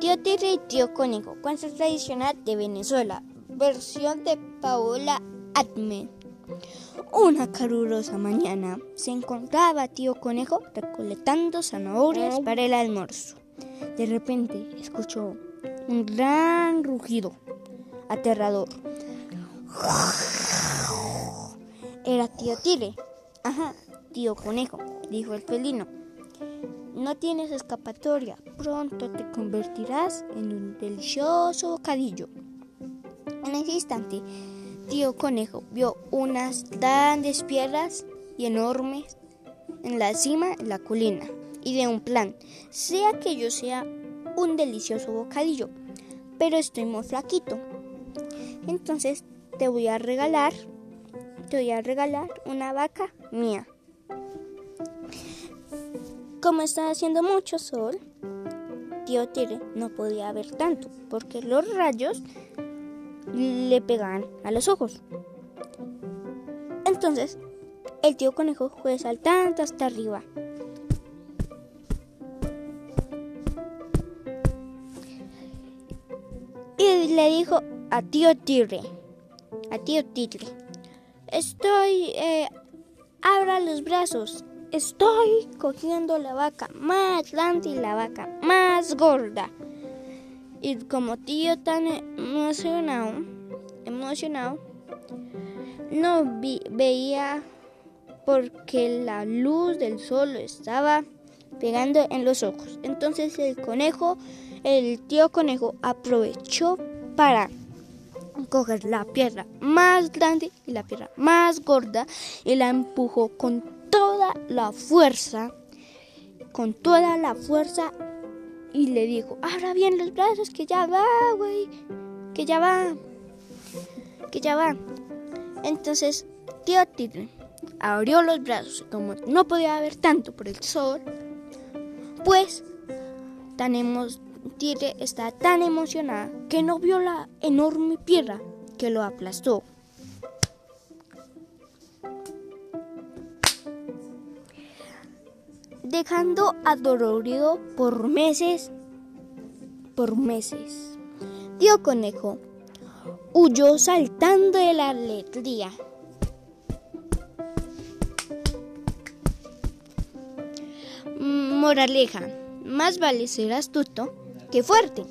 Tío y Tío Conejo, cuento tradicional de Venezuela, versión de Paola Atmen. Una calurosa mañana se encontraba Tío Conejo recolectando zanahorias para el almuerzo. De repente escuchó un gran rugido aterrador. Era Tío Tigre. Ajá, Tío Conejo, dijo el felino. No tienes escapatoria. Pronto te convertirás en un delicioso bocadillo. En ese instante, tío conejo vio unas grandes piedras y enormes en la cima de la colina y de un plan, sea que yo sea un delicioso bocadillo, pero estoy muy flaquito. Entonces te voy a regalar, te voy a regalar una vaca mía. Como estaba haciendo mucho sol, tío Tigre no podía ver tanto porque los rayos le pegaban a los ojos. Entonces, el tío conejo fue saltando hasta arriba. Y le dijo a tío Tigre, a tío Tigre, estoy, eh, abra los brazos, Estoy cogiendo la vaca más grande y la vaca más gorda. Y como tío tan emocionado, emocionado, no veía porque la luz del sol estaba pegando en los ojos. Entonces el conejo, el tío conejo aprovechó para coger la piedra más grande y la piedra más gorda y la empujó con toda la fuerza, con toda la fuerza, y le dijo, abra bien los brazos, que ya va, güey, que ya va, que ya va. Entonces, tío Tigre abrió los brazos, como no podía ver tanto por el sol, pues tan Tigre está tan emocionada que no vio la enorme piedra que lo aplastó. dejando adolorido por meses, por meses. Tío Conejo huyó saltando de la alegría. Moraleja, más vale ser astuto que fuerte.